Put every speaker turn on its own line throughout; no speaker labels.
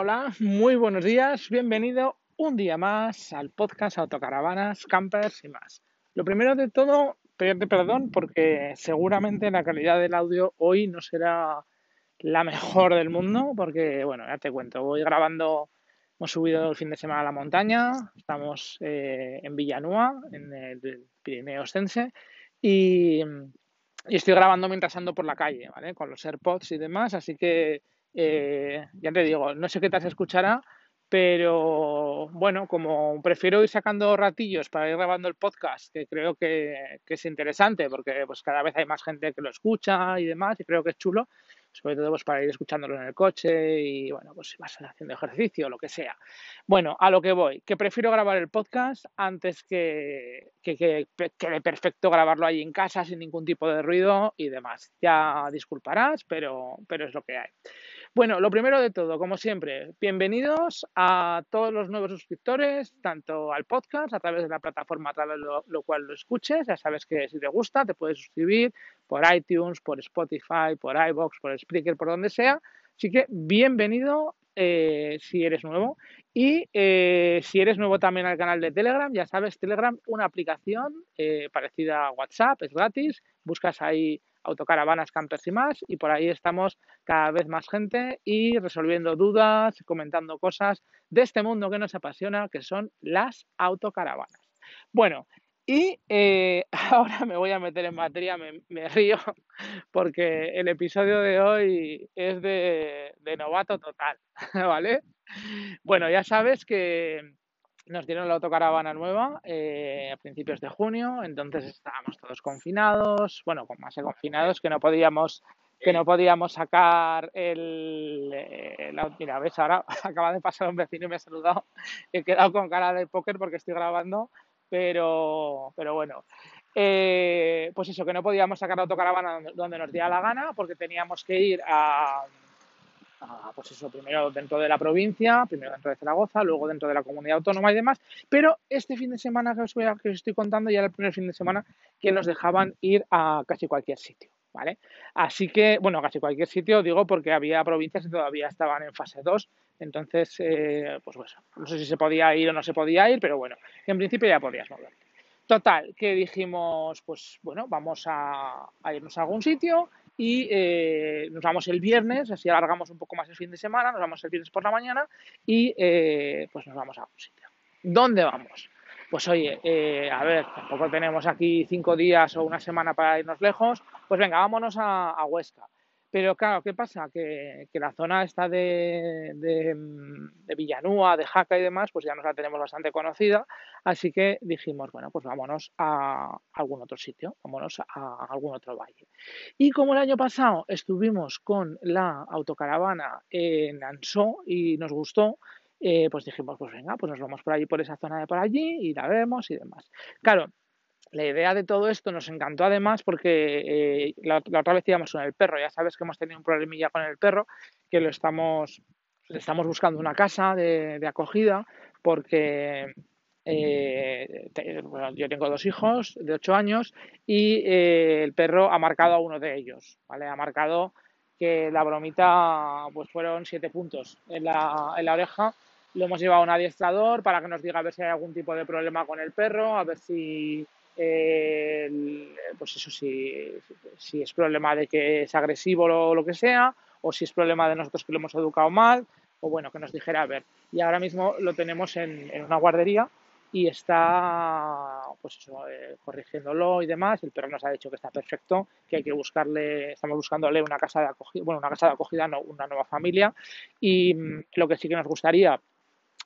Hola, muy buenos días, bienvenido un día más al podcast Autocaravanas, Campers y más. Lo primero de todo, pedirte perdón porque seguramente la calidad del audio hoy no será la mejor del mundo porque, bueno, ya te cuento, voy grabando, hemos subido el fin de semana a la montaña, estamos eh, en Villanúa, en el Pirineo Ostense y, y estoy grabando mientras ando por la calle, ¿vale? Con los AirPods y demás, así que eh, ya te digo, no sé qué tal se escuchará, pero bueno, como prefiero ir sacando ratillos para ir grabando el podcast, que creo que, que, es interesante, porque pues cada vez hay más gente que lo escucha y demás, y creo que es chulo, sobre todo pues, para ir escuchándolo en el coche y bueno, pues si vas haciendo ejercicio o lo que sea. Bueno, a lo que voy, que prefiero grabar el podcast antes que, que, que quede perfecto grabarlo ahí en casa sin ningún tipo de ruido y demás. Ya disculparás, pero, pero es lo que hay. Bueno, lo primero de todo, como siempre, bienvenidos a todos los nuevos suscriptores, tanto al podcast, a través de la plataforma a través de lo, cual lo escuches. Ya sabes que si te gusta, te puedes suscribir por iTunes, por Spotify, por iBox, por Spreaker, por donde sea. Así que bienvenido eh, si eres nuevo. Y eh, si eres nuevo también al canal de Telegram, ya sabes, Telegram, una aplicación eh, parecida a WhatsApp, es gratis. Buscas ahí autocaravanas, campers y más, y por ahí estamos cada vez más gente y resolviendo dudas, comentando cosas de este mundo que nos apasiona, que son las autocaravanas. Bueno, y eh, ahora me voy a meter en materia, me, río, porque el episodio de hoy es de novato total, ¿vale? Bueno, ya sabes que nos dieron la autocaravana nueva eh, a principios de junio, entonces estábamos todos confinados, bueno, más confinados que no podíamos que no podíamos sacar el, el, mira, ves, ahora acaba de pasar un vecino y me ha saludado, he quedado con cara de póker porque estoy grabando, pero, pero bueno, eh, pues eso, que no podíamos sacar la autocaravana donde nos diera la gana porque teníamos que ir a, pues eso, primero dentro de la provincia, primero dentro de Zaragoza, luego dentro de la comunidad autónoma y demás. Pero este fin de semana que os, voy a, que os estoy contando ya era el primer fin de semana que nos dejaban ir a casi cualquier sitio. ¿Vale? Así que, bueno, casi cualquier sitio, digo, porque había provincias que todavía estaban en fase 2, entonces, eh, pues bueno, no sé si se podía ir o no se podía ir, pero bueno, en principio ya podías moverte. Total, que dijimos, pues bueno, vamos a, a irnos a algún sitio y eh, nos vamos el viernes, así alargamos un poco más el fin de semana, nos vamos el viernes por la mañana y eh, pues nos vamos a un sitio. ¿Dónde vamos? Pues oye, eh, a ver, tampoco tenemos aquí cinco días o una semana para irnos lejos, pues venga, vámonos a, a Huesca. Pero claro, ¿qué pasa? Que, la zona esta de, de, de, Villanúa, de Jaca y demás, pues ya nos la tenemos bastante conocida, así que dijimos, bueno, pues vámonos a algún otro sitio, vámonos a algún otro valle. Y como el año pasado estuvimos con la autocaravana en Ansó y nos gustó, eh, pues dijimos, pues venga, pues nos vamos por allí, por esa zona de por allí y la vemos y demás. Claro, la idea de todo esto nos encantó además porque eh, la, otra vez íbamos con el perro, ya sabes que hemos tenido un problemilla con el perro, que lo estamos, estamos buscando una casa de, acogida porque eh, bueno, yo tengo dos hijos de 8 años y eh, el perro ha marcado a uno de ellos, ¿vale? Ha marcado que la bromita pues fueron 7 puntos en la, en la oreja lo hemos llevado a un adiestrador para que nos diga a ver si hay algún tipo de problema con el perro, a ver si pues eso si, si es problema de que es agresivo o lo que sea, o si es problema de nosotros que lo hemos educado mal, o bueno, que nos dijera a ver. Y ahora mismo lo tenemos en, en una guardería y está pues eso, eh, corrigiéndolo y demás. El perro nos ha dicho que está perfecto, que hay que buscarle, estamos buscándole una casa de acogida, bueno, una casa de acogida, no, una nueva familia. Y mm, lo que sí que nos gustaría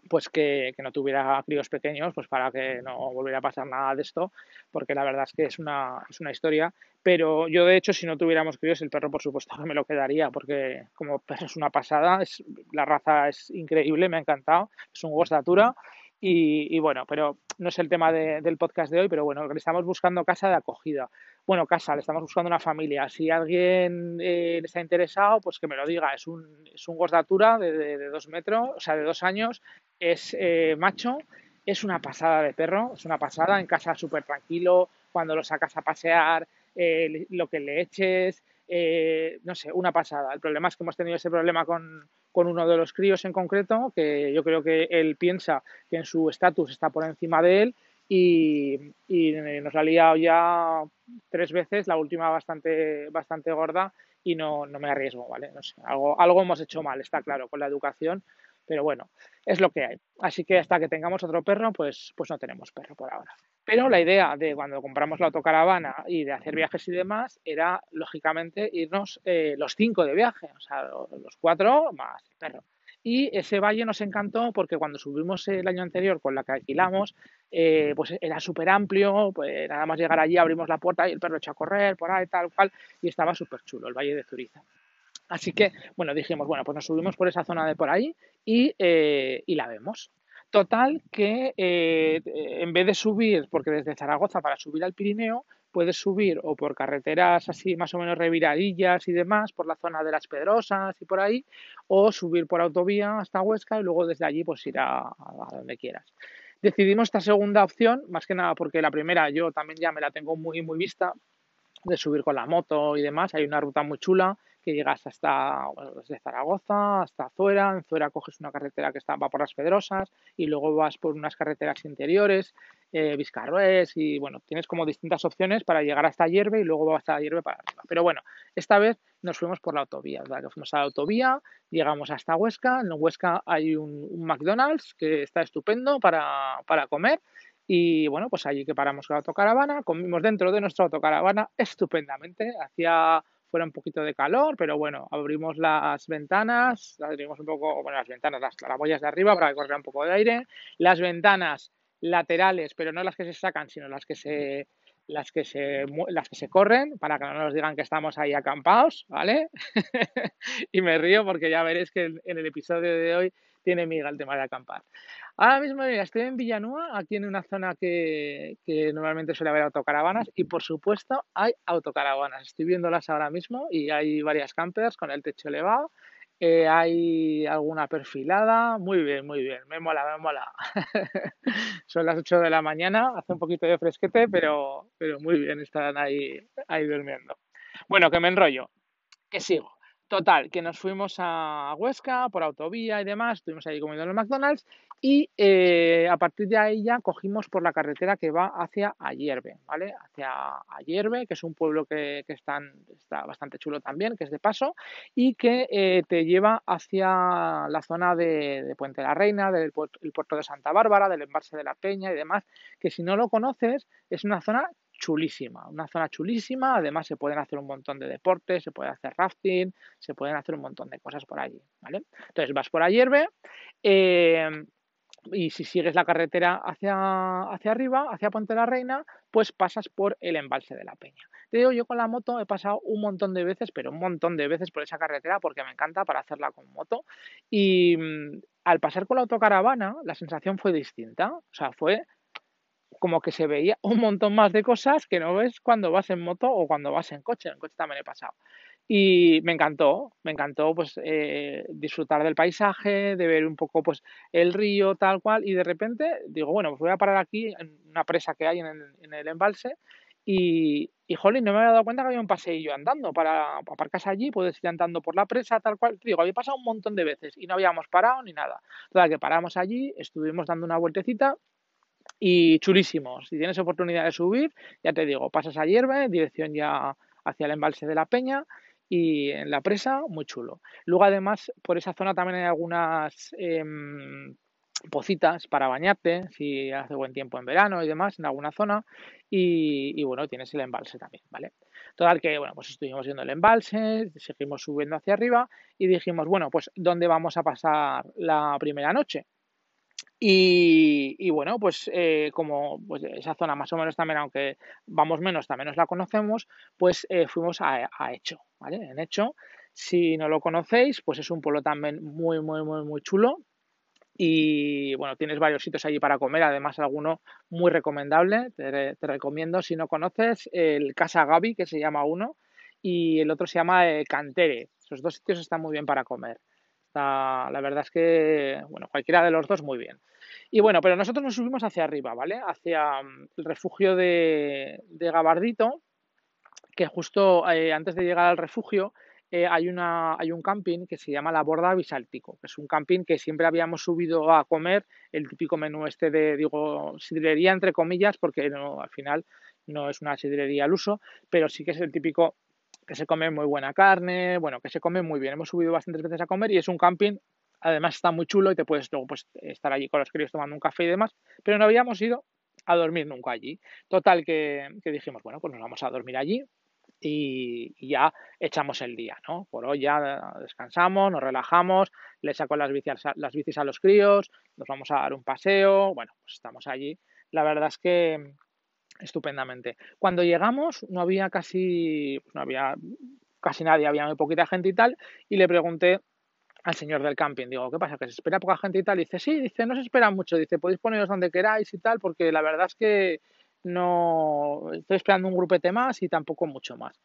pues que, que, no tuviera críos pequeños, pues para que no volviera a pasar nada de esto, porque la verdad es que es una, es una historia. Pero yo, de hecho, si no tuviéramos críos, el perro, por supuesto, que me lo quedaría, porque como perro es una pasada, es, la raza es increíble, me ha encantado, es un gostatura. Y, y, bueno, pero no es el tema de, del podcast de hoy, pero bueno, le estamos buscando casa de acogida. Bueno, casa, le estamos buscando una familia. Si alguien eh, está interesado, pues que me lo diga. Es un, es un gostatura de, de, de, dos metros, o sea, de dos años. Es eh, macho, es una pasada de perro, es una pasada. En casa súper tranquilo, cuando lo sacas a pasear, eh, lo que le eches, eh, no sé, una pasada. El problema es que hemos tenido ese problema con, con uno de los críos en concreto, que yo creo que él piensa que en su estatus está por encima de él y, nos ha liado ya tres veces, la última bastante, bastante gorda y no, no me arriesgo, ¿vale? No sé, algo, algo hemos hecho mal, está claro, con la educación, pero bueno, es lo que hay. Así que hasta que tengamos otro perro, pues, pues no tenemos perro por ahora. Pero la idea de cuando compramos la autocaravana y de hacer viajes y demás era, lógicamente, irnos eh, los cinco de viaje, o sea, los cuatro más el perro. Y ese valle nos encantó porque cuando subimos el año anterior con la que alquilamos, eh, pues era súper amplio, pues nada más llegar allí abrimos la puerta y el perro echó a correr por ahí, tal cual, y estaba súper chulo el valle de Zuriza. Así que, bueno, dijimos, bueno, pues nos subimos por esa zona de por ahí y, eh, y la vemos. Total que eh, en vez de subir, porque desde Zaragoza para subir al Pirineo, puedes subir o por carreteras así más o menos reviradillas y demás, por la zona de las Pedrosas y por ahí, o subir por autovía hasta Huesca y luego desde allí pues ir a, a donde quieras. Decidimos esta segunda opción, más que nada porque la primera yo también ya me la tengo muy muy vista, de subir con la moto y demás. Hay una ruta muy chula que llegas hasta desde Zaragoza hasta Zuera. En Zuera coges una carretera que está, va por las Pedrosas y luego vas por unas carreteras interiores, eh, y bueno, tienes como distintas opciones para llegar hasta Hierve y luego hasta Hierve para arriba. Pero bueno, esta vez nos fuimos por la autovía, ¿verdad? Que fuimos a la autovía, llegamos hasta Huesca. En Huesca hay un, McDonald's que está estupendo para, para comer y bueno, pues allí que paramos la autocaravana, comimos dentro de nuestra autocaravana estupendamente, hacía fuera un poquito de calor, pero bueno, abrimos las ventanas, abrimos un poco, bueno, las ventanas, las claraboyas de arriba para que corriera un poco de aire, las ventanas laterales, pero no las que se sacan, sino las que se las que se las que se corren para que no nos digan que estamos ahí acampados, ¿vale? y me río porque ya veréis que en el episodio de hoy tiene miga el tema de acampar. Ahora mismo estoy en Villanúa, aquí en una zona que, normalmente suele haber autocaravanas y por supuesto hay autocaravanas. Estoy viéndolas ahora mismo y hay varias campers con el techo elevado. Eh, hay alguna perfilada, muy bien, muy bien, me mola, me mola. Son las 8 de la mañana, hace un poquito de fresquete, pero, pero muy bien, están ahí, ahí durmiendo. Bueno, que me enrollo, que sigo. Total, que nos fuimos a Huesca por autovía y demás, estuvimos ahí comiendo en el McDonald's y eh, a partir de ahí ya cogimos por la carretera que va hacia Ayerbe, ¿vale? Hacia Ayerbe, que es un pueblo que, está bastante chulo también, que es de paso, y que eh, te lleva hacia la zona de, Puente la Reina, del puerto de Santa Bárbara, del embalse de la Peña y demás, que si no lo conoces es una zona chulísima, una zona chulísima, además se pueden hacer un montón de deportes, se puede hacer rafting, se pueden hacer un montón de cosas por allí, ¿vale? Entonces vas por Ayerbe eh, y si sigues la carretera hacia, hacia arriba, hacia Puente la Reina, pues pasas por el embalse de la Peña. Te digo, yo con la moto he pasado un montón de veces, pero un montón de veces por esa carretera porque me encanta para hacerla con moto y mm, al pasar con la autocaravana la sensación fue distinta, o sea, fue como que se veía un montón más de cosas que no ves cuando vas en moto o cuando vas en coche. En coche también he pasado. Y me encantó, me encantó pues eh, disfrutar del paisaje, de ver un poco pues el río tal cual y de repente digo, bueno, pues voy a parar aquí en una presa que hay en el, en el embalse y, y jolín, no me había dado cuenta que había un paseillo andando para aparcarse allí, puedes ir andando por la presa tal cual. Te digo, había pasado un montón de veces y no habíamos parado ni nada. Total, que paramos allí, estuvimos dando una vueltecita y chulísimos. Si tienes oportunidad de subir, ya te digo, pasas a Hierve, dirección ya hacia el embalse de la Peña y en la presa, muy chulo. Luego, además, por esa zona también hay algunas em, pocitas para bañarte, si hace buen tiempo en verano y demás, en alguna zona. Y, y, bueno, tienes el embalse también, ¿vale? Total que, bueno, pues estuvimos viendo el embalse, seguimos subiendo hacia arriba y dijimos, bueno, pues ¿dónde vamos a pasar la primera noche? Y, bueno, pues eh, como pues, esa zona más o menos también, aunque vamos menos, también nos la conocemos, pues eh, fuimos a, a, Hecho, ¿vale? En Hecho, si no lo conocéis, pues es un pueblo también muy, muy, muy, muy chulo. Y bueno, tienes varios sitios allí para comer, además alguno muy recomendable, te, recomiendo si no conoces el Casa Gabi, que se llama uno, y el otro se llama eh, Cantere. Esos dos sitios están muy bien para comer. La verdad es que, bueno, cualquiera de los dos muy bien. Y bueno, pero nosotros nos subimos hacia arriba, ¿vale? Hacia mm, el refugio de, Gabardito, que justo eh, antes de llegar al refugio eh, hay, una, hay un camping que se llama La Borda Bisaltico, que es un camping que siempre habíamos subido a comer, el típico menú este de, digo, sidrería entre comillas, porque no, al final no es una sidrería al uso, pero sí que es el típico que se come muy buena carne, bueno, que se come muy bien. Hemos subido bastantes veces a comer y es un camping, además está muy chulo y te puedes luego pues, estar allí con los críos tomando un café y demás, pero no habíamos ido a dormir nunca allí. Total que, que dijimos, bueno, pues nos vamos a dormir allí, y, ya echamos el día, ¿no? Por hoy ya descansamos, nos relajamos, le saco las bicis, las bicis a los críos, nos vamos a dar un paseo, bueno, pues estamos allí. La verdad es que estupendamente. Cuando llegamos no había casi, no había casi nadie, había muy poquita gente y tal, y le pregunté al señor del camping, digo, ¿qué pasa? ¿Que se espera poca gente y tal? Y dice, sí, dice, no se espera mucho, dice, podéis poneros donde queráis y tal, porque la verdad es que no estoy esperando un grupete más y tampoco mucho más.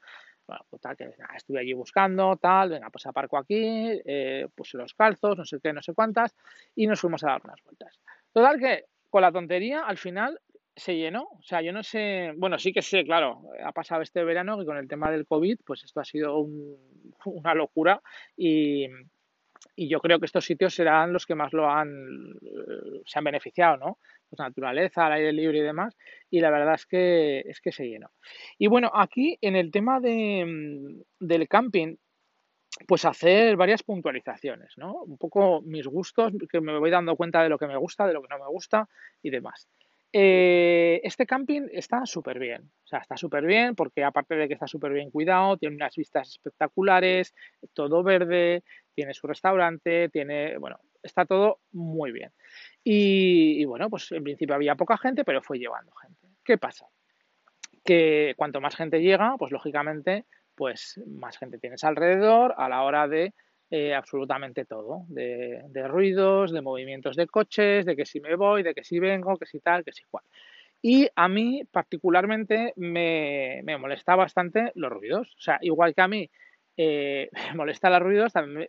Bueno, pues tal, que estuve allí buscando, tal, venga, pues aparco aquí, eh, puse los calzos, no sé qué, no sé cuántas, y nos fuimos a dar unas vueltas. Total que con la tontería al final se llenó. O sea, yo no sé, bueno, sí que sé, claro, ha pasado este verano que con el tema del COVID, pues esto ha sido una locura y, y yo creo que estos sitios serán los que más lo han, eh, se han beneficiado, ¿no? Pues naturaleza, al aire libre y demás, y la verdad es que, es que se llenó. Y bueno, aquí en el tema de, mm, del camping, pues hacer varias puntualizaciones, ¿no? Un poco mis gustos, que me voy dando cuenta de lo que me gusta, de lo que no me gusta y demás. Eh, este camping está súper bien, o sea, está súper bien porque aparte de que está súper bien cuidado, tiene unas vistas espectaculares, todo verde, tiene su restaurante, tiene, bueno, está todo muy bien. Y, bueno, pues en principio había poca gente, pero fue llevando gente. ¿Qué pasa? Que cuanto más gente llega, pues lógicamente, pues más gente tienes alrededor a la hora de eh, absolutamente todo, de, ruidos, de movimientos de coches, de que si me voy, de que si vengo, que si tal, que si cual. Y a mí particularmente me, me molesta bastante los ruidos. O sea, igual que a mí eh, me molesta los ruidos, también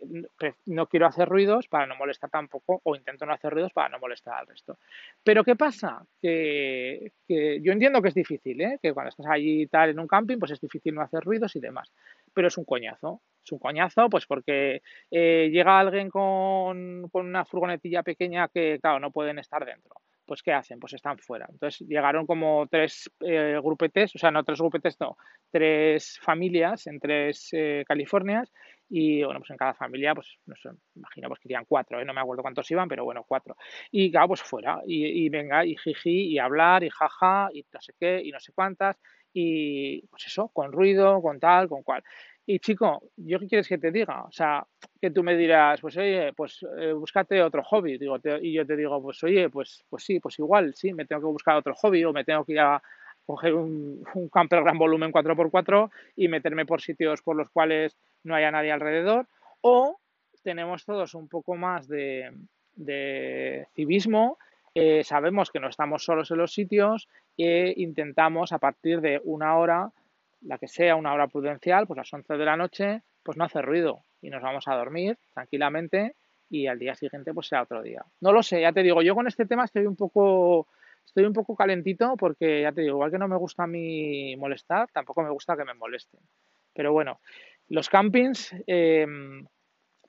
no quiero hacer ruidos para no molestar tampoco, o intento no hacer ruidos para no molestar al resto. Pero ¿qué pasa? Que, yo entiendo que es difícil, ¿eh? que cuando estás allí tal en un camping, pues es difícil no hacer ruidos y demás, pero es un coñazo. Es un coñazo, pues porque eh, llega alguien con, con una furgonetilla pequeña que, claro, no pueden estar dentro pues ¿qué hacen? Pues están fuera. Entonces llegaron como tres eh, grupetes, o sea, no tres grupetes, no, tres familias en tres eh, Californias y bueno, pues en cada familia, pues no sé, imagino pues que irían cuatro, ¿eh? no me acuerdo cuántos iban, pero bueno, cuatro. Y claro, pues fuera, y, y venga, y jiji, y hablar, y jaja, y no sé qué, y no sé cuántas, y pues eso, con ruido, con tal, con cual. Y chico, ¿yo qué quieres que te diga? O sea, que tú me dirás, pues oye, pues eh, búscate otro hobby. Digo, y yo te digo, pues oye, pues, pues sí, pues igual, sí, me tengo que buscar otro hobby o me tengo que ir a coger un, un camper gran volumen 4x4 y meterme por sitios por los cuales no haya nadie alrededor. O tenemos todos un poco más de, de civismo, eh, sabemos que no estamos solos en los sitios e intentamos a partir de una hora la que sea una hora prudencial, pues a las 11 de la noche, pues no hace ruido y nos vamos a dormir tranquilamente y al día siguiente pues sea otro día. No lo sé, ya te digo, yo con este tema estoy un poco estoy un poco calentito porque ya te digo, igual que no me gusta a mí molestar, tampoco me gusta que me molesten. Pero bueno, los campings em,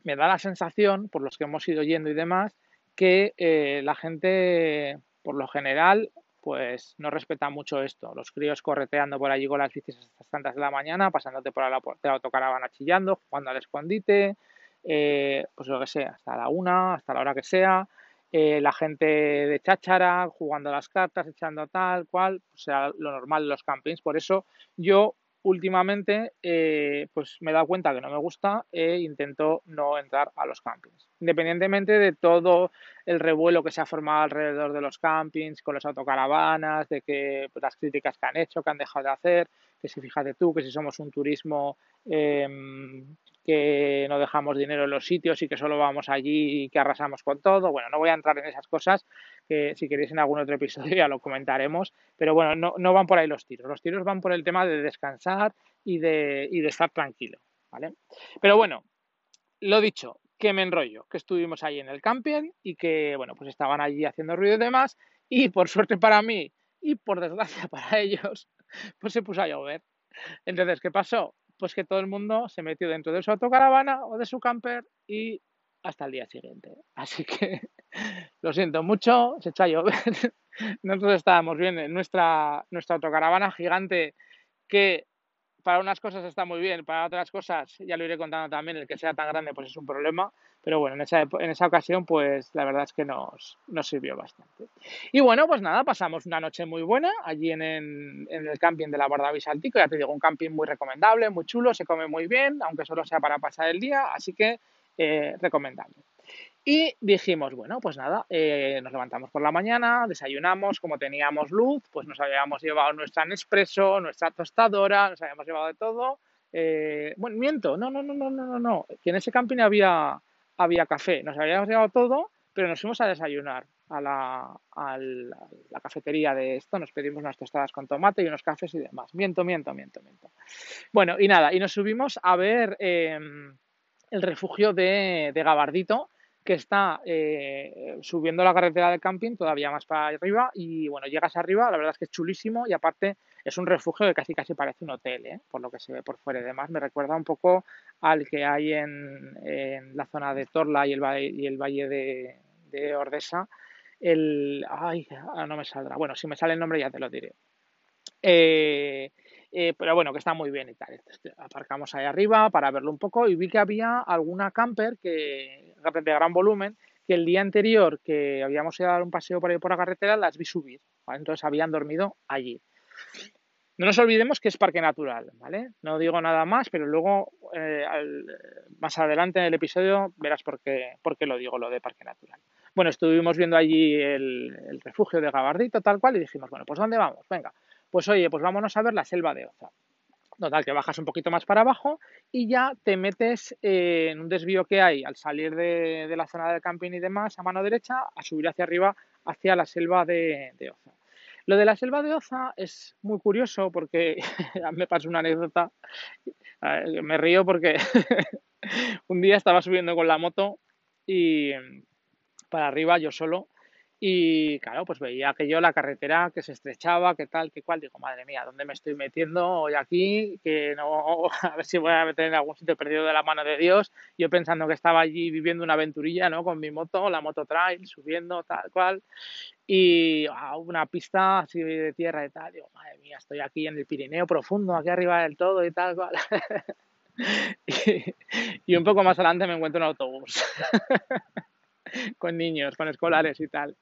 me da la sensación, por los que hemos ido yendo y demás, que eh, la gente, por lo general, pues no respeta mucho esto. Los críos correteando por allí con las bicis hasta las tantas de la mañana, pasándote por la, la autocaravana chillando, jugando al escondite, eh, pues lo que sea, hasta la una, hasta la hora que sea. Eh, la gente de cháchara, jugando las cartas, echando tal, cual, o sea, lo normal de los campings. Por eso yo últimamente eh, pues me he dado cuenta que no me gusta e intento no entrar a los campings. Independientemente de todo el revuelo que se ha formado alrededor de los campings, con las autocaravanas, de que pues, las críticas que han hecho, que han dejado de hacer, que si fíjate tú, que si somos un turismo em, que no dejamos dinero en los sitios y que solo vamos allí y que arrasamos con todo. Bueno, no voy a entrar en esas cosas, que si queréis en algún otro episodio ya lo comentaremos, pero bueno, no, no van por ahí los tiros. Los tiros van por el tema de descansar y de, y de estar tranquilo, ¿vale? Pero bueno, lo dicho, que me enrollo, que estuvimos ahí en el camping y que, bueno, pues estaban allí haciendo ruido y demás, y por suerte para mí y por desgracia para ellos, pues se puso a llover. Entonces, ¿qué pasó? Pues que todo el mundo se metió dentro de su autocaravana o de su camper y hasta el día siguiente. Así que lo siento mucho, se echó a llover. Nosotros estábamos bien en nuestra, nuestra autocaravana gigante que para unas cosas está muy bien, para otras cosas, ya lo iré contando también, el que sea tan grande pues es un problema, pero bueno, en esa, en esa ocasión pues la verdad es que nos, nos sirvió bastante. Y bueno, pues nada, pasamos una noche muy buena allí en, en, el camping de la Guarda Bisaltico, ya te digo, un camping muy recomendable, muy chulo, se come muy bien, aunque solo sea para pasar el día, así que eh, recomendable. Y dijimos, bueno, pues nada, eh, nos levantamos por la mañana, desayunamos, como teníamos luz, pues nos habíamos llevado nuestra Nespresso, nuestra tostadora, nos habíamos llevado de todo. Eh, bueno, miento, no, no, no, no, no, no, no, que en ese camping había, había café, nos habíamos llevado todo, pero nos fuimos a desayunar a la, a la, cafetería de esto, nos pedimos unas tostadas con tomate y unos cafés y demás. Miento, miento, miento, miento. Bueno, y nada, y nos subimos a ver em, el refugio de, de Gabardito, que está eh, subiendo la carretera del camping todavía más para arriba y bueno, llegas arriba, la verdad es que es chulísimo y aparte es un refugio que casi casi parece un hotel, ¿eh? por lo que se ve por fuera y demás. Me recuerda un poco al que hay en, en la zona de Torla y el, valle, y el valle de, de Ordesa. El, ay, no me saldrá. Bueno, si me sale el nombre ya te lo diré. Eh, eh, pero bueno, que está muy bien y tal. Este, aparcamos ahí arriba para verlo un poco y vi que había alguna camper que, de gran volumen que el día anterior que habíamos ido a dar un paseo por por la carretera las vi subir. Entonces habían dormido allí. No nos olvidemos que es parque natural, ¿vale? No digo nada más, pero luego eh, más adelante en el episodio verás por qué, por qué lo digo, lo de parque natural. Bueno, estuvimos viendo allí el, el refugio de Gabardito, tal cual, y dijimos, bueno, pues ¿dónde vamos? Venga, pues oye, pues vámonos a ver la selva de Oza. Total, que bajas un poquito más para abajo y ya te metes en un desvío que hay al salir de, la zona del camping y demás a mano derecha a subir hacia arriba hacia la selva de, Oza. Lo de la selva de Oza es muy curioso porque me pasó una anécdota. Me río porque un día estaba subiendo con la moto y para arriba yo solo y claro, pues veía que yo la carretera que se estrechaba, que tal, que cual. Digo, madre mía, ¿dónde me estoy metiendo hoy aquí? Que no, a ver si voy a meter en algún sitio perdido de la mano de Dios. Yo pensando que estaba allí viviendo una aventurilla, ¿no? Con mi moto, la moto trail, subiendo, tal cual. Y a una pista así de tierra y tal. Digo, madre mía, estoy aquí en el Pirineo profundo, aquí arriba del todo y tal cual. y, y un poco más adelante me encuentro un autobús. con niños, con escolares y tal.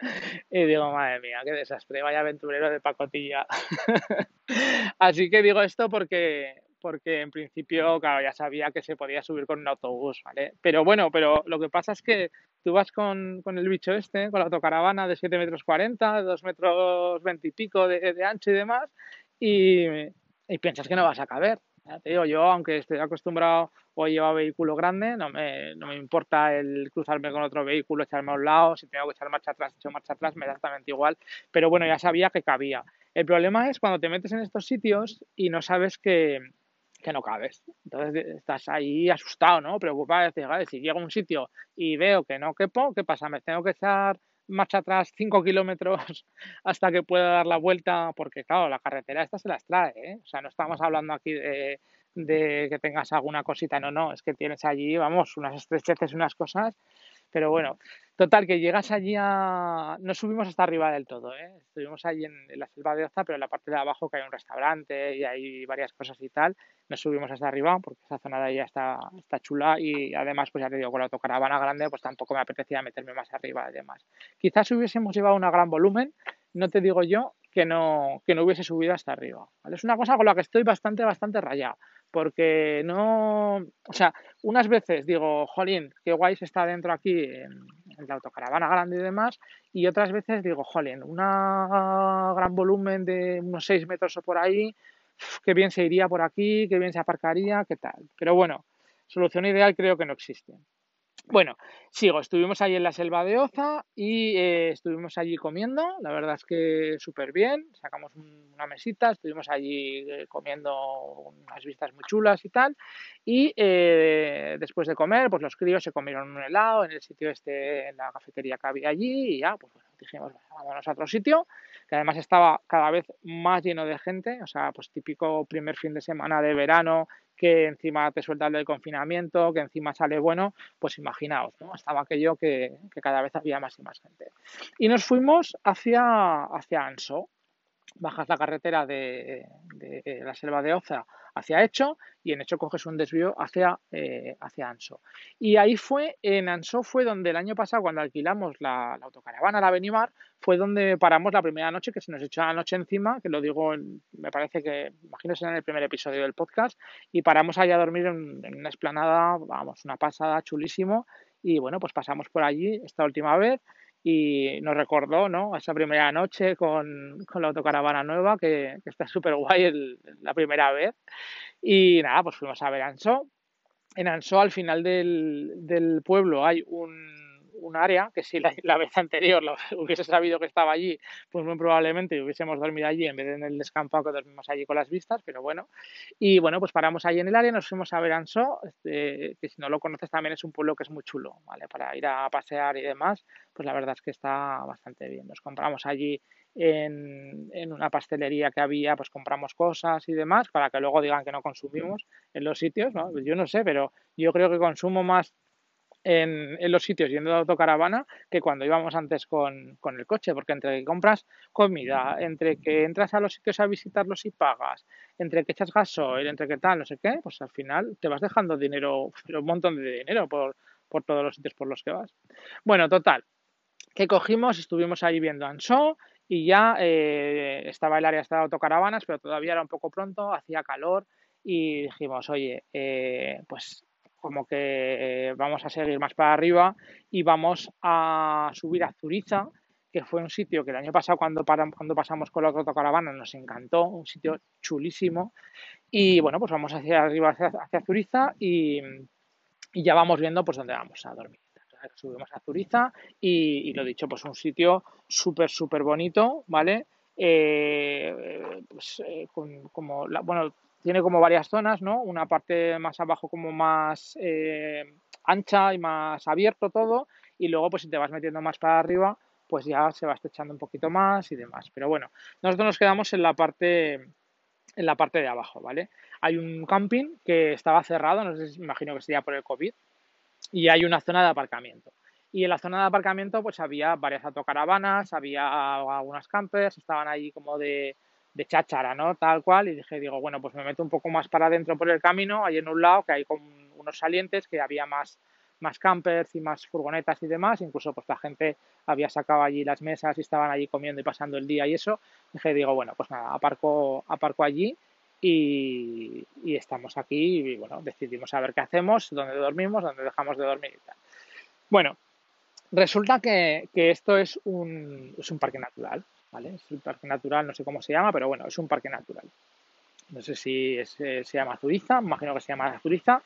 Y digo, madre mía, qué desastre, vaya aventurero de pacotilla. Así que digo esto porque, porque en principio, claro, ya sabía que se podía subir con un autobús, ¿vale? Pero bueno, pero lo que pasa es que tú vas con, con el bicho este, con la autocaravana de 7 metros 40, 2 metros 20 y pico de, de ancho y demás, y, y piensas que no vas a caber. Te digo, yo, aunque estoy acostumbrado o lleva vehículo grande, no me, no me importa el cruzarme con otro vehículo, echarme a un lado, si tengo que echar marcha atrás, echo marcha atrás, me da exactamente igual, pero bueno, ya sabía que cabía. El problema es cuando te metes en estos sitios y no sabes que, que no cabes. Entonces estás ahí asustado, ¿no? Preocupado, si llego a un sitio y veo que no quepo, ¿qué pasa? Me tengo que echar marcha atrás 5 kilómetros hasta que pueda dar la vuelta, porque claro, la carretera esta se las trae, ¿eh? O sea, no estamos hablando aquí de de que tengas alguna cosita, no, no, es que tienes allí, vamos, unas estrecheces, unas cosas, pero bueno, total, que llegas allí a... No subimos hasta arriba del todo, ¿eh? Estuvimos allí en, la selva de Oza, pero en la parte de abajo que hay un restaurante y hay varias cosas y tal, no subimos hasta arriba porque esa zona de ahí está, está chula y además, pues ya te digo, con la autocaravana grande, pues tampoco me apetecía meterme más arriba y demás. Quizás hubiésemos llevado un gran volumen, no te digo yo que no, que no hubiese subido hasta arriba. Es una cosa con la que estoy bastante, bastante rayado porque no, o sea, unas veces digo, jolín, qué guay se está dentro aquí en, la autocaravana grande y demás, y otras veces digo, jolín, un gran volumen de unos 6 metros o por ahí, qué bien se iría por aquí, qué bien se aparcaría, qué tal. Pero bueno, solución ideal creo que no existe. Bueno, sigo, estuvimos allí en la selva de Oza y eh, estuvimos allí comiendo, la verdad es que súper bien, sacamos una mesita, estuvimos allí eh, comiendo unas vistas muy chulas y tal, y eh, después de comer, pues los críos se comieron un helado en el sitio este, en la cafetería que había allí, y ya, pues bueno, dijimos, vámonos a otro sitio, que además estaba cada vez más lleno de gente, o sea, pues típico primer fin de semana de verano, que encima te suelta el del confinamiento, que encima sale bueno, pues imaginaos, ¿no? Estaba aquello que, cada vez había más y más gente. Y nos fuimos hacia, hacia Anso, bajas la carretera de, la selva de Oza hacia Hecho y en Hecho coges un desvío hacia, eh, hacia Anso. Y ahí fue, en Anso fue donde el año pasado cuando alquilamos la, autocaravana, la Benimar, fue donde paramos la primera noche, que se nos echó la noche encima, que lo digo, me parece que, imagino será en el primer episodio del podcast, y paramos allá a dormir en, en una esplanada, vamos, una pasada chulísimo, y bueno, pues pasamos por allí esta última vez y nos recordó ¿no? esa primera noche con, la autocaravana nueva, que, está súper guay la primera vez. Y nada, pues fuimos a ver Ansó. En Ansó, al final del, del pueblo, hay un, un área que si la, vez anterior lo, hubiese sabido que estaba allí, pues muy probablemente hubiésemos dormido allí en vez de en el descampado que dormimos allí con las vistas, pero bueno. Y bueno, pues paramos allí en el área, nos fuimos a ver Ansó, este, que si no lo conoces también es un pueblo que es muy chulo, ¿vale? Para ir a pasear y demás, pues la verdad es que está bastante bien. Nos compramos allí en, en, una pastelería que había, pues compramos cosas y demás, para que luego digan que no consumimos en los sitios. Yo no sé, pero yo creo que consumo más en, los sitios yendo de autocaravana que cuando íbamos antes con, con, el coche, porque entre que compras comida, entre que entras a los sitios a visitarlos y pagas, entre que echas gasoil, entre que tal, no sé qué, pues al final te vas dejando dinero, un montón de dinero por, por todos los sitios por los que vas. Bueno, total, que cogimos, estuvimos ahí viendo Ansó y ya eh, estaba el área de autocaravanas, pero todavía era un poco pronto, hacía calor y dijimos, oye, eh, pues como que eh, vamos a seguir más para arriba y vamos a subir a Zuriza, que fue un sitio que el año pasado cuando, cuando pasamos con la autocaravana nos encantó, un sitio chulísimo. Y bueno, pues vamos hacia arriba, hacia, Zuriza y, ya vamos viendo pues dónde vamos a dormir. Subimos a Zuriza y, lo dicho, pues un sitio súper, súper bonito, ¿vale? Eh, pues, eh, con, como, bueno, tiene como varias zonas, ¿no? Una parte más abajo como más eh, ancha y más abierto todo y luego pues si te vas metiendo más para arriba pues ya se va estrechando un poquito más y demás. Pero bueno, nosotros nos quedamos en la parte en la parte de abajo, ¿vale? Hay un camping que estaba cerrado, no sé si imagino que sería por el COVID, y hay una zona de aparcamiento. Y en la zona de aparcamiento pues había varias autocaravanas, había algunas campers, estaban ahí como de, de cháchara, ¿no? Tal cual, y dije, digo, bueno, pues me meto un poco más para adentro por el camino, ahí en un lado que hay con unos salientes, que había más, más campers y más furgonetas y demás, incluso pues la gente había sacado allí las mesas y estaban allí comiendo y pasando el día y eso, dije, digo, bueno, pues nada, aparco, aparco allí y, estamos aquí y bueno, decidimos a ver qué hacemos, dónde dormimos, dónde dejamos de dormir y tal. Bueno, resulta que, que esto es un, es un parque natural, Es un parque natural, no sé cómo se llama, pero bueno, es un parque natural. No sé si eh, se llama Zuriza, imagino que se llama Zuriza,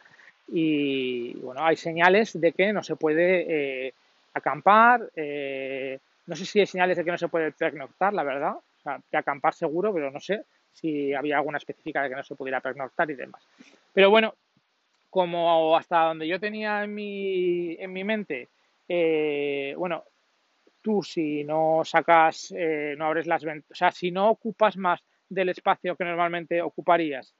y bueno, hay señales de que no se puede eh, acampar, eh, no sé si hay señales de que no se puede pernoctar, la verdad, o sea, acampar seguro, pero no sé si había alguna específica de que no se pudiera pernoctar y demás. Pero bueno, como hasta donde yo tenía en mi, en mi mente, bueno, tú si no sacas, eh, no abres las ventanas, o sea, si no ocupas más del espacio que normalmente ocuparías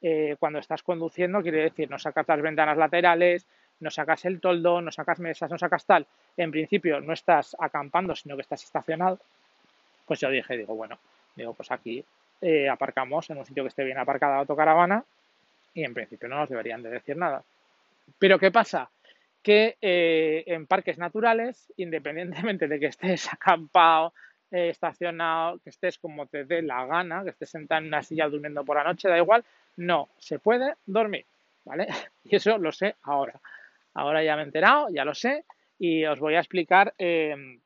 eh, cuando estás conduciendo, quiere decir, no sacas las ventanas laterales, no sacas el toldo, no sacas mesas, no sacas tal, en principio no estás acampando, sino que estás estacionado, pues yo dije, digo, bueno, digo, pues aquí eh, aparcamos en un sitio que esté bien aparcada la autocaravana y en principio no nos deberían de decir nada. Pero ¿qué pasa? Que eh, en parques naturales, independientemente de que estés acampado, eh, estacionado, que estés como te dé la gana, que estés sentado en una silla durmiendo por la noche, da igual, no se puede dormir, ¿vale? Y eso lo sé ahora. Ahora ya me he enterado, ya lo sé, y os voy a explicar em,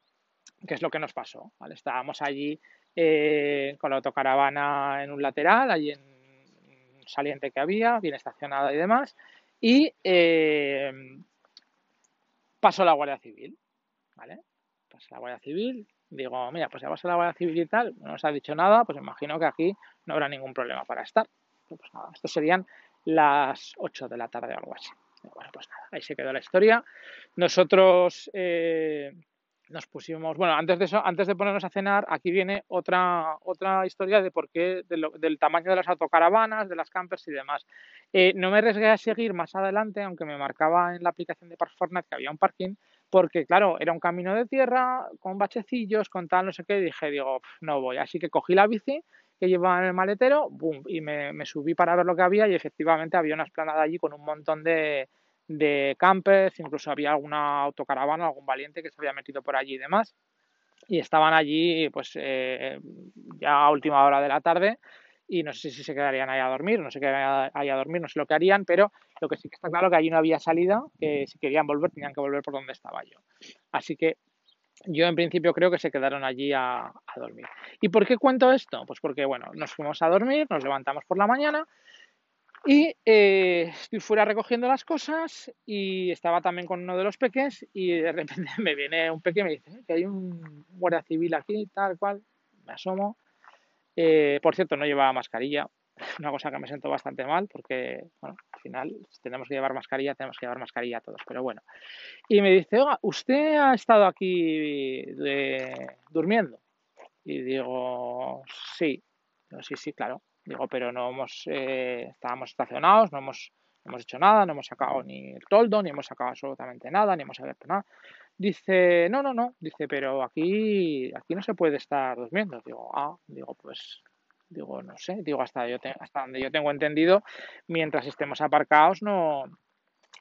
qué es lo que nos pasó. Estábamos allí eh, con la autocaravana en un lateral, allí en un saliente que había, bien estacionada y demás, y em, paso a la Guardia Civil, ¿vale? Paso a la Guardia Civil, digo, mira, pues ya vas a la Guardia Civil y tal, no nos ha dicho nada, pues imagino que aquí no habrá ningún problema para estar. Pues nada, esto serían las 8 de la tarde o algo así. Bueno, pues nada, ahí se quedó la historia. Nosotros, eh, nos pusimos, bueno, antes de eso, antes de ponernos a cenar, aquí viene otra, otra historia de por qué, del tamaño de las autocaravanas, de las campers y demás. Eh, no me arriesgué a seguir más adelante, aunque me marcaba en la aplicación de Parkfornet que había un parking, porque claro, era un camino de tierra, con bachecillos, con tal, no sé qué, y dije, digo, no voy. Así que cogí la bici que llevaba en el maletero, boom, y me, me subí para ver lo que había y efectivamente había una esplanada allí con un montón de, de campers, incluso había alguna autocaravana, algún valiente que se había metido por allí y demás. Y estaban allí, pues, eh, ya a última hora de la tarde, y no sé si se quedarían ahí a dormir, no sé quedarían ahí a dormir, no sé lo que harían, pero lo que sí que está claro que allí no había salida, que si querían volver tenían que volver por donde estaba yo. Así que yo en principio creo que se quedaron allí a, a dormir. ¿Y por qué cuento esto? Pues porque, bueno, nos fuimos a dormir, nos levantamos por la mañana y eh, estoy fuera recogiendo las cosas y estaba también con uno de los peques y de repente me viene un peque y me dice eh, que hay un guardia civil aquí, tal cual. Me asomo. Eh, por cierto, no llevaba mascarilla, una cosa que me siento bastante mal porque, bueno, al final tenemos que llevar mascarilla, tenemos que llevar mascarilla todos, pero bueno. Y me dice, oiga, ¿usted ha estado aquí durmiendo? Y digo, sí, sí, sí, claro. Digo, pero no hemos, eh, estábamos estacionados, no hemos, hemos hecho nada, no hemos sacado ni el toldo, ni hemos sacado absolutamente nada, ni hemos abierto nada. Dice, no, no, no, dice, pero aquí, aquí no se puede estar durmiendo. Digo, ah, digo, pues, digo, no sé, digo, hasta, yo hasta donde yo tengo entendido, mientras estemos aparcados no,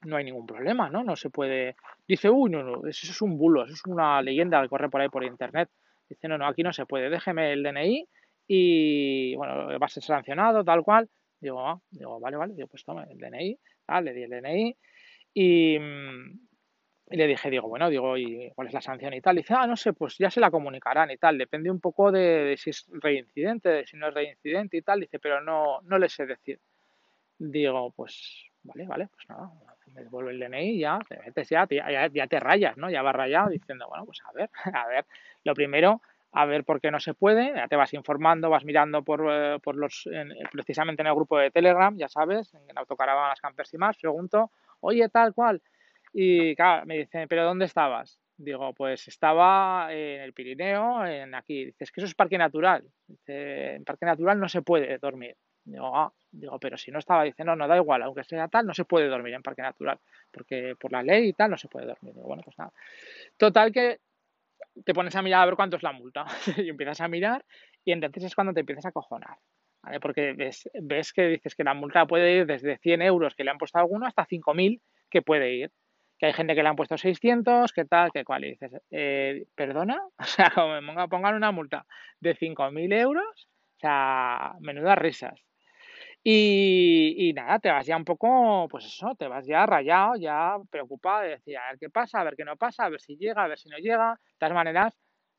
no hay ningún problema, ¿no? No se puede. Dice, uy, no, no, eso es un bulo, eso es una leyenda que corre por ahí por internet. Dice, no, no, aquí no se puede, déjeme el DNI y bueno, va a ser sancionado, tal cual. Digo, ah, digo, vale, vale, digo, pues toma el DNI, tal, le di el DNI y, y, le dije, digo, bueno, digo, ¿y cuál es la sanción y tal? Y dice, ah, no sé, pues ya se la comunicarán y tal, depende un poco de, si es reincidente, de si no es reincidente y tal, dice, pero no, no le sé decir. Digo, pues, vale, vale, pues nada, me devuelve el DNI ya, te metes ya, ya, ya te rayas, ¿no? Ya vas rayado diciendo, bueno, pues a ver, a ver, lo primero a ver por qué no se puede, ya te vas informando, vas mirando por, eh, por los, precisamente en el grupo de Telegram, ya sabes, en autocaravanas, campers y más, pregunto, oye, tal cual, y claro, me dicen, ¿pero dónde estabas? Digo, pues estaba en el Pirineo, en aquí. Dices que eso es parque natural. Dice, en parque natural no se puede dormir. Digo, ah, digo, pero si no estaba, dice, no, no da igual, aunque sea tal, no se puede dormir en parque natural, porque por la ley y tal no se puede dormir. Digo, bueno, pues nada. Total que te pones a mirar a ver cuánto es la multa y empiezas a mirar y entonces es cuando te empiezas a cojonar. ¿vale? Porque ves, ves que dices que la multa puede ir desde 100 euros que le han puesto a alguno hasta 5.000 que puede ir. Que hay gente que le han puesto 600, que tal, que cual. Y dices, eh, ¿perdona? O sea, como me pongan una multa de 5.000 euros, o sea, menudas risas. Y, nada, te vas ya un poco, pues eso, te vas ya rayado, ya preocupado de decir, a ver qué pasa, a ver qué no pasa, a ver si llega, a ver si no llega. De todas maneras,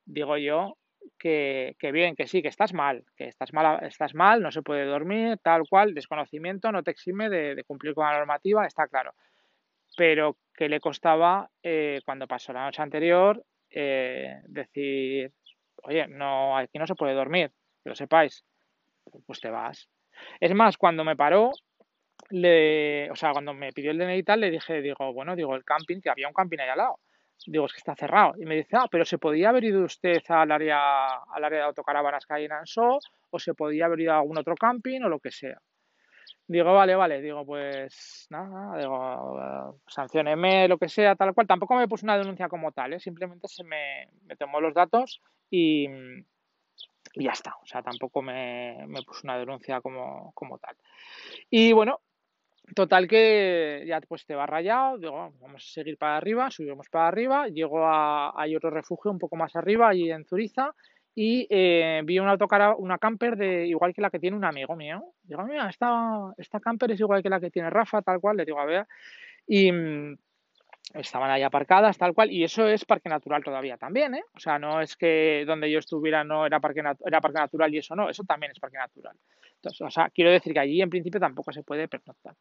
digo yo que, que bien, que sí, que estás mal, que estás mal, estás mal, no se puede dormir, tal cual, desconocimiento no te exime de, cumplir con la normativa, está claro. Pero que le costaba eh, cuando pasó la noche anterior eh, decir, oye, no, aquí no se puede dormir, que lo sepáis, pues te vas. Es más, cuando me paró, le, o sea, cuando me pidió el DNI y tal, le dije, digo, bueno, digo, el camping, que había un camping ahí al lado. Digo, es que está cerrado. Y me dice, ah, pero se podía haber ido usted al área, al área de autocaravanas que hay en Ansó, o se podía haber ido a algún otro camping, o lo que sea. Digo, vale, vale, digo, pues nada, digo, sancioneme, lo que sea, tal cual. Tampoco me puse una denuncia como tal, ¿eh? simplemente se me, me tomó los datos y, ya está. O sea, tampoco me, me puso una denuncia como, como tal. Y bueno, Total que ya pues te va rayado, digo, vamos a seguir para arriba, subimos para arriba, llego a, hay otro refugio un poco más arriba, allí en Zuriza, y eh, vi una autocara, una camper de igual que la que tiene un amigo mío. Digo, mira, esta, esta camper es igual que la que tiene Rafa, tal cual, le digo, a ver, y, estaban ahí aparcadas, tal cual, y eso es parque natural todavía también, ¿eh? O sea, no es que donde yo estuviera no era parque, era parque natural y eso no, eso también es parque natural. Entonces, o sea, quiero decir que allí en principio tampoco se puede pernoctar.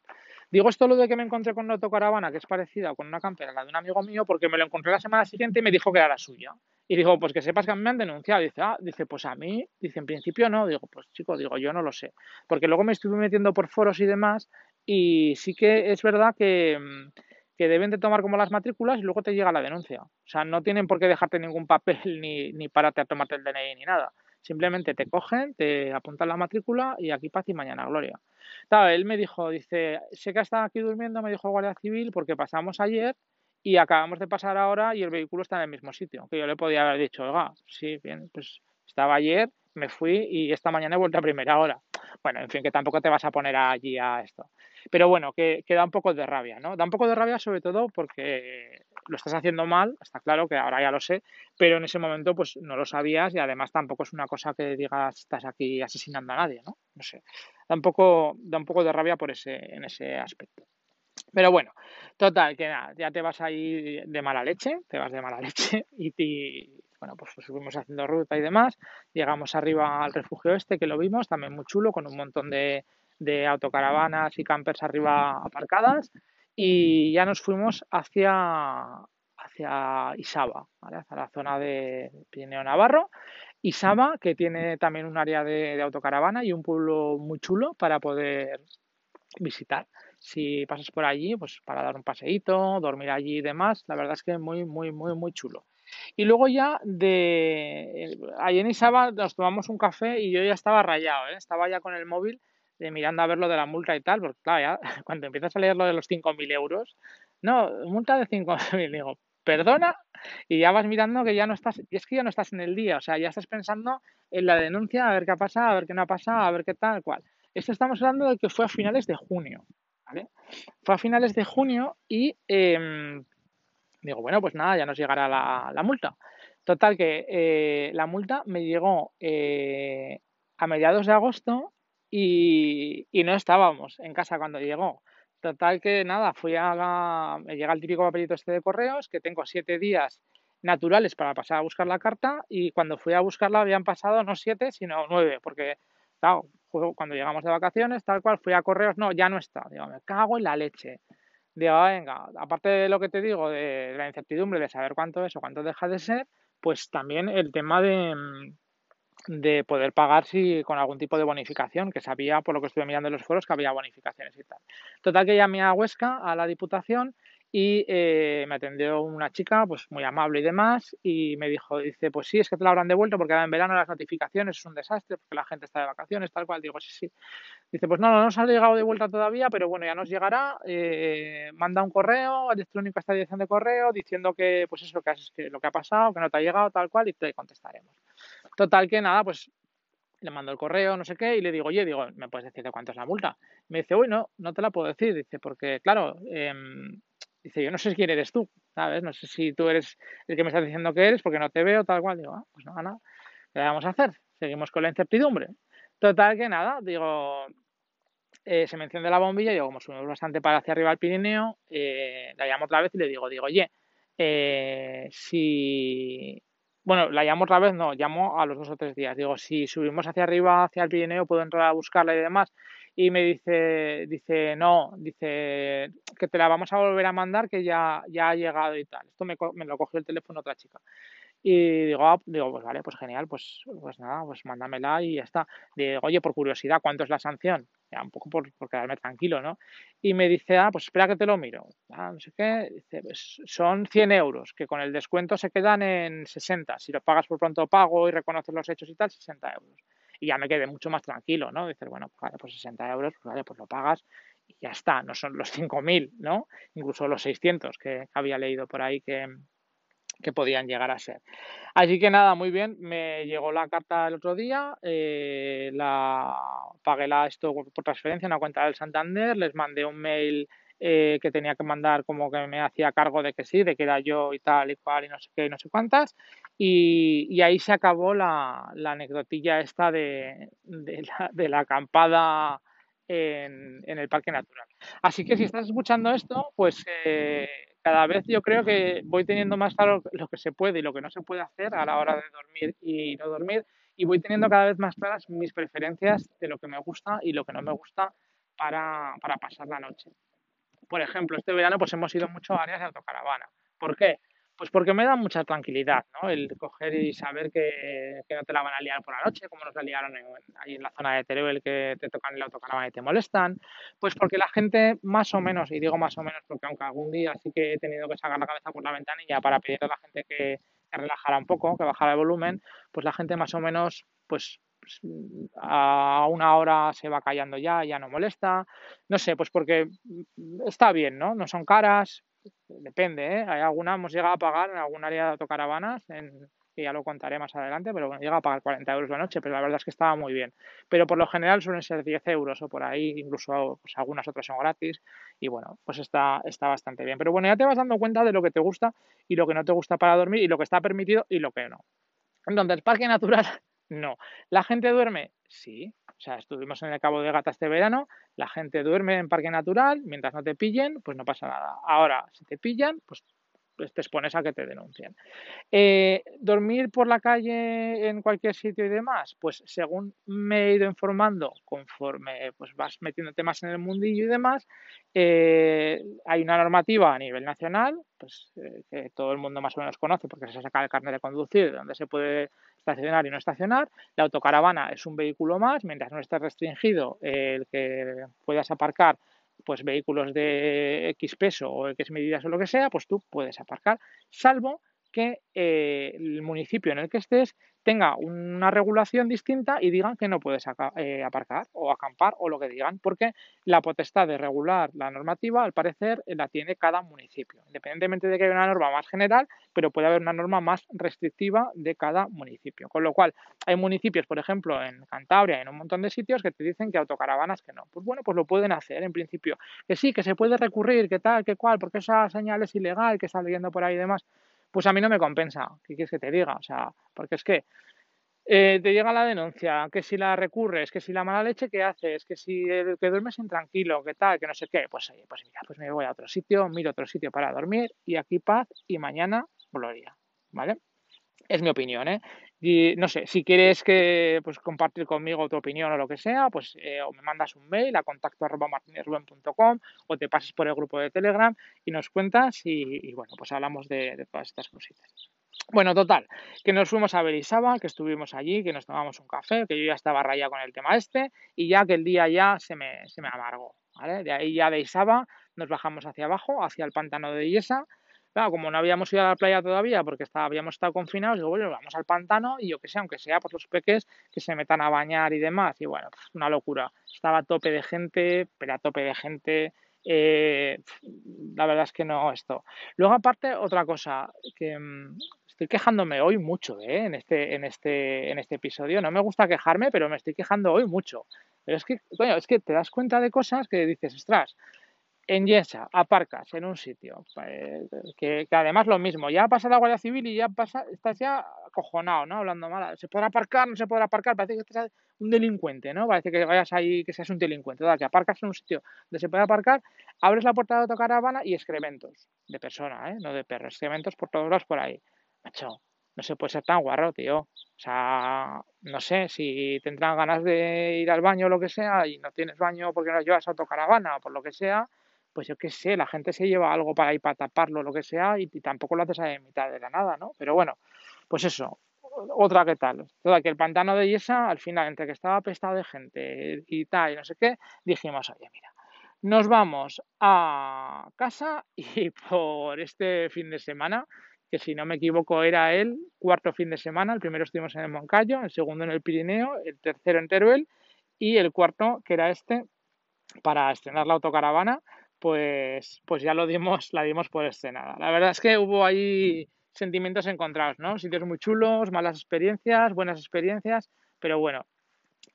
Digo esto lo de que me encontré con una autocaravana que es parecida con una campera, la de un amigo mío, porque me lo encontré la semana siguiente y me dijo que era la suya. Y digo, pues que sepas que me han denunciado. Dice, ah, dice, pues a mí, dice, en principio no. Digo, pues chico, digo, yo no lo sé. Porque luego me estuve metiendo por foros y demás y sí que es verdad que mm, que deben de tomar como las matrículas y luego te llega la denuncia. O sea, no tienen por qué dejarte ningún papel ni, ni pararte a tomarte el DNI ni nada. Simplemente te cogen, te apuntan la matrícula y aquí paz y mañana gloria. Claro, él me dijo, dice, sé que estado aquí durmiendo, me dijo Guardia Civil, porque pasamos ayer y acabamos de pasar ahora y el vehículo está en el mismo sitio. Que yo le podía haber dicho, oiga, sí, bien, pues estaba ayer, me fui y esta mañana he vuelto a primera hora. Bueno, en fin, que tampoco te vas a poner allí a esto. Pero bueno, que, que da un poco de rabia, ¿no? Da un poco de rabia sobre todo porque lo estás haciendo mal, está claro que ahora ya lo sé, pero en ese momento pues no lo sabías y además tampoco es una cosa que digas estás aquí asesinando a nadie, ¿no? No sé. Da un poco, da un poco de rabia por ese, en ese aspecto. Pero bueno, total, que nada, ya te vas ahí de mala leche, te vas de mala leche y, y bueno, pues subimos haciendo ruta y demás, llegamos arriba al refugio este que lo vimos, también muy chulo, con un montón de, de autocaravanas y campers arriba aparcadas y ya nos fuimos hacia, hacia Isaba, hacia la zona de Pirineo Navarro. Isaba, que tiene también un área de, autocaravana y un pueblo muy chulo para poder visitar si pasas por allí, pues para dar un paseíto, dormir allí y demás, la verdad es que muy, muy, muy, muy chulo. Y luego ya de allí en Isaba nos tomamos un café y yo ya estaba rayado, ¿eh? estaba ya con el móvil de mirando a ver lo de la multa y tal, porque claro, ya cuando empiezas a leer lo de los 5.000 euros, no, multa de 5.000, digo, perdona, y ya vas mirando que ya no estás, y es que ya no estás en el día, o sea, ya estás pensando en la denuncia, a ver qué ha pasado, a ver qué no ha pasado, a ver qué tal, cual. Esto estamos hablando de que fue a finales de junio, ¿vale? Fue a finales de junio y eh, digo, bueno, pues nada, ya nos llegará la, la multa. Total que eh, la multa me llegó eh, a mediados de agosto y, no estábamos en casa cuando llegó. Total que nada, fui a la, llega el típico papelito este de correos, que tengo siete días naturales para pasar a buscar la carta y cuando fui a buscarla habían pasado no siete, sino nueve, porque claro, cuando llegamos de vacaciones, tal cual, fui a correos, no, ya no está. Digo, me cago en la leche. Digo, venga, aparte de lo que te digo, de la incertidumbre de saber cuánto es o cuánto deja de ser, pues también el tema de, de poder pagar si con algún tipo de bonificación, que sabía por lo que estuve mirando en los foros que había bonificaciones y tal. Total que llamé a Huesca, a la Diputación, y eh, me atendió una chica pues muy amable y demás y me dijo, dice, pues sí, es que te la habrán devuelto porque en verano las notificaciones es un desastre porque la gente está de vacaciones, tal cual, digo, sí, sí. Dice, pues no, no nos ha llegado de vuelta todavía, pero bueno, ya nos llegará, eh, manda un correo electrónico a esta dirección de correo diciendo que, pues eso, que, has, que lo que ha pasado, que no te ha llegado, tal cual, y te contestaremos. Total que nada, pues le mando el correo, no sé qué, y le digo, oye, digo, ¿me puedes decir de cuánto es la multa? Me dice, uy, no, no te la puedo decir, dice, porque claro, eh, Dice, yo no sé quién eres tú, ¿sabes? No sé si tú eres el que me estás diciendo que eres porque no te veo, tal cual. Digo, ah, pues nada, nada. ¿Qué vamos a hacer? Seguimos con la incertidumbre. Total que nada, digo, eh, se me enciende la bombilla y digo, como subimos bastante para hacia arriba al Pirineo, eh, la llamo otra vez y le digo, digo, oye, eh, si... Bueno, la llamo otra vez, no, llamo a los dos o tres días. Digo, si subimos hacia arriba, hacia el Pirineo, puedo entrar a buscarla y demás y me dice, dice, no, dice que te la vamos a volver a mandar que ya, ya ha llegado y tal. Esto me, me lo cogió el teléfono otra chica. Y digo, ah, digo, pues vale, pues genial, pues, pues nada, pues mándamela y ya está. Digo, oye, por curiosidad, ¿cuánto es la sanción? Ya, un poco por, por quedarme tranquilo, ¿no? Y me dice, ah, pues espera que te lo miro. Ah, no sé qué, dice, pues son 100 euros, que con el descuento se quedan en 60. Si lo pagas por pronto pago y reconoces los hechos y tal, 60 euros y ya me quedé mucho más tranquilo, ¿no? Dices, bueno, pues, vale, pues 60 euros, pues vale, pues lo pagas y ya está, no son los 5.000, ¿no? Incluso los 600 que había leído por ahí que, que podían llegar a ser. Así que nada, muy bien, me llegó la carta el otro día, eh, la pagué la, esto por transferencia en una cuenta del Santander, les mandé un mail eh, que tenía que mandar como que me hacía cargo de que sí, de que era yo y tal y cual y no sé qué y no sé cuántas. Y, y ahí se acabó la, la anecdotilla esta de, de, la, de la acampada en, en, el parque natural. Así que si estás escuchando esto, pues eh, cada vez yo creo que voy teniendo más claro lo que se puede y lo que no se puede hacer a la hora de dormir y no dormir y voy teniendo cada vez más claras mis preferencias de lo que me gusta y lo que no me gusta para, para pasar la noche por ejemplo, este verano pues hemos ido mucho a áreas de autocaravana. ¿Por qué? Pues porque me da mucha tranquilidad, ¿no? El coger y saber que, no te la van a liar por la noche, como nos la liaron ahí en la zona de Teruel, que te tocan el autocaravana y te molestan. Pues porque la gente, más o menos, y digo más o menos porque aunque algún día sí que he tenido que sacar la cabeza por la ventanilla para pedirle a la gente que, relajara un poco, que bajara el volumen, pues la gente más o menos, pues pues, a una hora se va callando ya, ya no molesta. No sé, pues porque está bien, ¿no? No son caras, depende, ¿eh? Hay alguna, hemos llegado a pagar en algún área de autocaravanas, en, que ya lo contaré más adelante, pero bueno, llega a pagar 40 euros la noche, pero la verdad es que estaba muy bien. Pero por lo general suelen ser 10 euros o por ahí, incluso pues, algunas otras son gratis y bueno, pues está, está bastante bien. Pero bueno, ya te vas dando cuenta de lo que te gusta y lo que no te gusta para dormir y lo que está permitido y lo que no. Entonces, parque natural, no. ¿La gente duerme? Sí. O sea, estuvimos en el Cabo de Gata este verano, la gente duerme en parque natural, mientras no te pillen, pues no pasa nada. Ahora, si te pillan, pues pues te expones a que te denuncien. Eh, ¿Dormir por la calle en cualquier sitio y demás? Pues según me he ido informando, conforme pues vas metiéndote más en el mundillo y demás, eh, hay una normativa a nivel nacional, pues eh, que todo el mundo más o menos conoce porque se saca el carnet de conducir, donde se puede estacionar y no estacionar. La autocaravana es un vehículo más, mientras no esté restringido el que puedas aparcar pues vehículos de X peso o X medidas o lo que sea, pues tú puedes aparcar, salvo que eh, el municipio en el que estés tenga una regulación distinta y digan que no puedes eh, aparcar o acampar o lo que digan, porque la potestad de regular la normativa, al parecer, la tiene cada municipio, independientemente de que haya una norma más general, pero puede haber una norma más restrictiva de cada municipio. Con lo cual, hay municipios, por ejemplo, en Cantabria, en un montón de sitios que te dicen que autocaravanas que no. Pues bueno, pues lo pueden hacer en principio. Que sí, que se puede recurrir, que tal, que cual, porque esa señal es ilegal, que está leyendo por ahí y demás pues a mí no me compensa. ¿Qué quieres que te diga? O sea, porque es que eh, te llega la denuncia, que si la recurres, que si la mala leche que haces, que si que duermes intranquilo, que tal, que no sé qué, pues oye, pues mira, pues me voy a otro sitio, miro otro sitio para dormir y aquí paz y mañana gloria, ¿vale? Es mi opinión, ¿eh? Y no sé, si quieres que pues compartir conmigo tu opinión o lo que sea, pues eh, o me mandas un mail a contacto arroba o te pases por el grupo de Telegram y nos cuentas y, bueno, pues hablamos de, todas estas cositas. Bueno, total, que nos fuimos a Berisaba, que estuvimos allí, que nos tomamos un café, que yo ya estaba rayado con el tema este y ya que el día ya se me, se me amargó, ¿vale? De ahí ya de Isaba nos bajamos hacia abajo, hacia el pantano de Iesa Claro, como no habíamos ido a la playa todavía porque estaba, habíamos estado confinados, digo, bueno, vamos al pantano y yo que sé, aunque sea por los peques que se metan a bañar y demás. Y bueno, una locura. Estaba a tope de gente, pero a tope de gente. Eh, la verdad es que no esto. Luego aparte otra cosa que mm, estoy quejándome hoy mucho ¿eh? en este en este en este episodio. No me gusta quejarme, pero me estoy quejando hoy mucho. Pero es que coño, es que te das cuenta de cosas que dices, ostras, en Yesa aparcas en un sitio, eh, que, además lo mismo, ya pasa la Guardia Civil y ya pasa, estás ya acojonado, ¿no? Hablando mal, ¿se podrá aparcar? ¿No se podrá aparcar? Parece que estás un delincuente, ¿no? Parece que vayas ahí, que seas un delincuente, ¿verdad? Que aparcas en un sitio donde se puede aparcar, abres la puerta de autocaravana y excrementos de persona, ¿eh? No de perro, excrementos por todos lados por ahí. Macho, no se puede ser tan guarro, tío. O sea, no sé, si tendrán ganas de ir al baño o lo que sea y no tienes baño porque no llevas autocaravana o por lo que sea, pues yo qué sé, la gente se lleva algo para ir para taparlo, lo que sea, y, tampoco lo haces a mitad de la nada, ¿no? Pero bueno, pues eso, otra que tal. Toda que el pantano de Yesa, al final, entre que estaba apestado de gente y tal, y no sé qué, dijimos, oye, mira, nos vamos a casa y por este fin de semana, que si no me equivoco era el cuarto fin de semana, el primero estuvimos en el Moncayo, el segundo en el Pirineo, el tercero en Teruel y el cuarto, que era este, para estrenar la autocaravana, pues, pues ya lo dimos, la dimos por estrenada. La verdad es que hubo ahí sentimientos encontrados, ¿no? Sitios muy chulos, malas experiencias, buenas experiencias, pero bueno,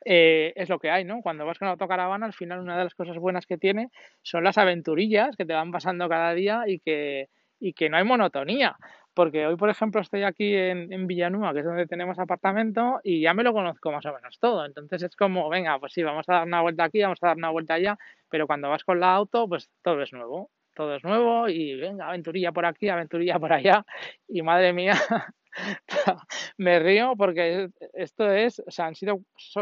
eh, es lo que hay, ¿no? Cuando vas con autocaravana, al final una de las cosas buenas que tiene son las aventurillas que te van pasando cada día y que, y que no hay monotonía. Porque hoy, por ejemplo, estoy aquí en, en Villanúa, que es donde tenemos apartamento, y ya me lo conozco más o menos todo. Entonces es como, venga, pues sí, vamos a dar una vuelta aquí, vamos a dar una vuelta allá, pero cuando vas con la auto, pues todo es nuevo. Todo es nuevo y venga, aventurilla por aquí, aventurilla por allá. Y madre mía, me río porque esto es, o sea, han sido,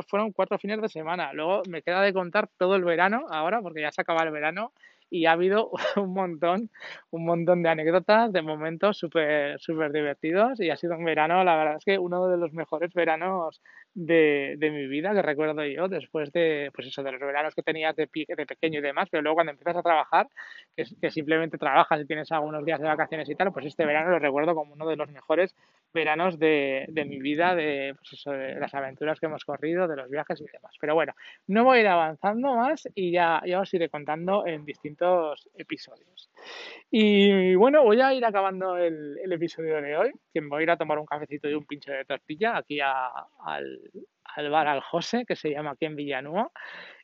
fueron cuatro fines de semana. Luego me queda de contar todo el verano ahora, porque ya se acaba el verano y ha habido un montón, un montón de anécdotas, de momentos súper, súper divertidos y ha sido un verano, la verdad es que uno de los mejores veranos de, de, mi vida que recuerdo yo después de, pues eso, de los veranos que tenías de, de pequeño y demás, pero luego cuando empiezas a trabajar, que, simplemente trabajas y tienes algunos días de vacaciones y tal, pues este verano lo recuerdo como uno de los mejores veranos de, de mi vida, de, pues eso, de las aventuras que hemos corrido, de los viajes y demás. Pero bueno, no voy a ir avanzando más y ya, ya os iré contando en distintos episodios. Y bueno, voy a ir acabando el, el episodio de hoy, que me voy a ir a tomar un cafecito y un pincho de tortilla aquí al, al bar al José, que se llama aquí en Villanúa.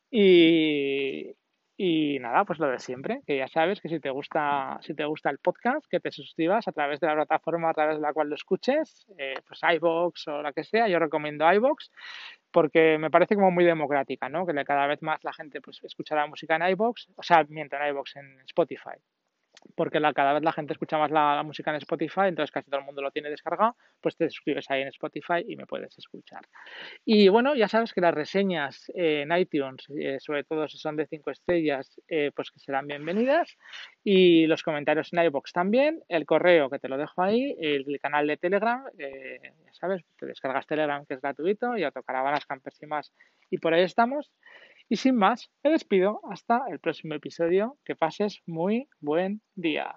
Y, y nada, pues lo de siempre, que ya sabes que si te gusta, si te gusta el podcast, que te suscribas a través de la plataforma a través de la cual lo escuches, eh, pues iVoox o la que sea, yo recomiendo iVoox porque me parece como muy democrática, ¿no? Que cada vez más la gente pues escucha la música en iVoox, o sea, mientras en iVoox, en Spotify porque la, cada vez la gente escucha más la, la, música en Spotify, entonces casi todo el mundo lo tiene descargado, pues te suscribes ahí en Spotify y me puedes escuchar. Y bueno, ya sabes que las reseñas eh, en iTunes, eh, sobre todo si son de 5 estrellas, eh, pues que serán bienvenidas. Y los comentarios en iBox también, el correo que te lo dejo ahí, el canal de Telegram, ya sabes, te descargas Telegram que es gratuito y autocaravanas, campers y más, y por ahí estamos. Y sin más, me despido hasta el próximo episodio. Que pases muy buen día.